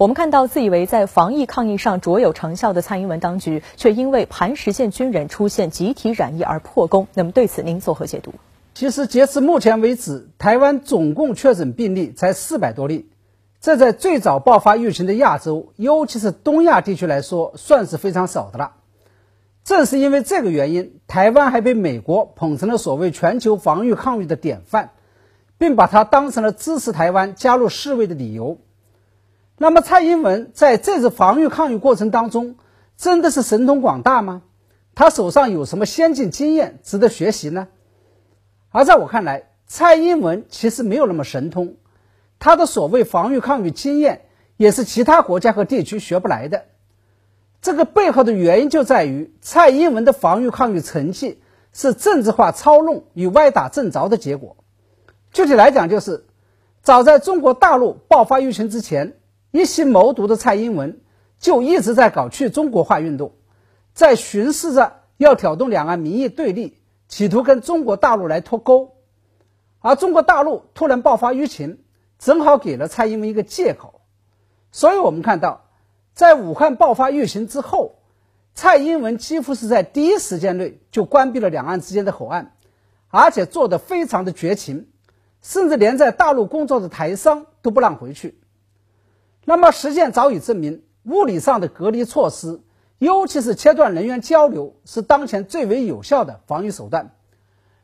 我们看到，自以为在防疫抗疫上卓有成效的蔡英文当局，却因为磐石县军人出现集体染疫而破功。那么，对此您作何解读？其实，截至目前为止，台湾总共确诊病例才四百多例，这在最早爆发疫情的亚洲，尤其是东亚地区来说，算是非常少的了。正是因为这个原因，台湾还被美国捧成了所谓全球防御抗疫的典范，并把它当成了支持台湾加入世卫的理由。那么，蔡英文在这次防御抗疫过程当中，真的是神通广大吗？他手上有什么先进经验值得学习呢？而在我看来，蔡英文其实没有那么神通，他的所谓防御抗疫经验也是其他国家和地区学不来的。这个背后的原因就在于，蔡英文的防御抗疫成绩是政治化操弄与歪打正着的结果。具体来讲，就是早在中国大陆爆发疫情之前。一心谋独的蔡英文就一直在搞去中国化运动，在巡视着要挑动两岸民意对立，企图跟中国大陆来脱钩。而中国大陆突然爆发疫情，正好给了蔡英文一个借口。所以我们看到，在武汉爆发疫情之后，蔡英文几乎是在第一时间内就关闭了两岸之间的口岸，而且做得非常的绝情，甚至连在大陆工作的台商都不让回去。那么，实践早已证明，物理上的隔离措施，尤其是切断人员交流，是当前最为有效的防御手段。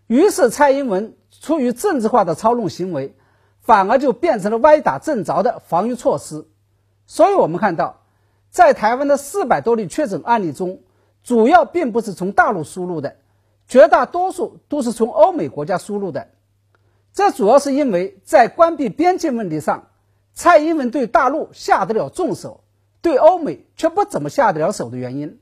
于是，蔡英文出于政治化的操弄行为，反而就变成了歪打正着的防御措施。所以，我们看到，在台湾的四百多例确诊案例中，主要并不是从大陆输入的，绝大多数都是从欧美国家输入的。这主要是因为在关闭边境问题上。蔡英文对大陆下得了重手，对欧美却不怎么下得了手的原因。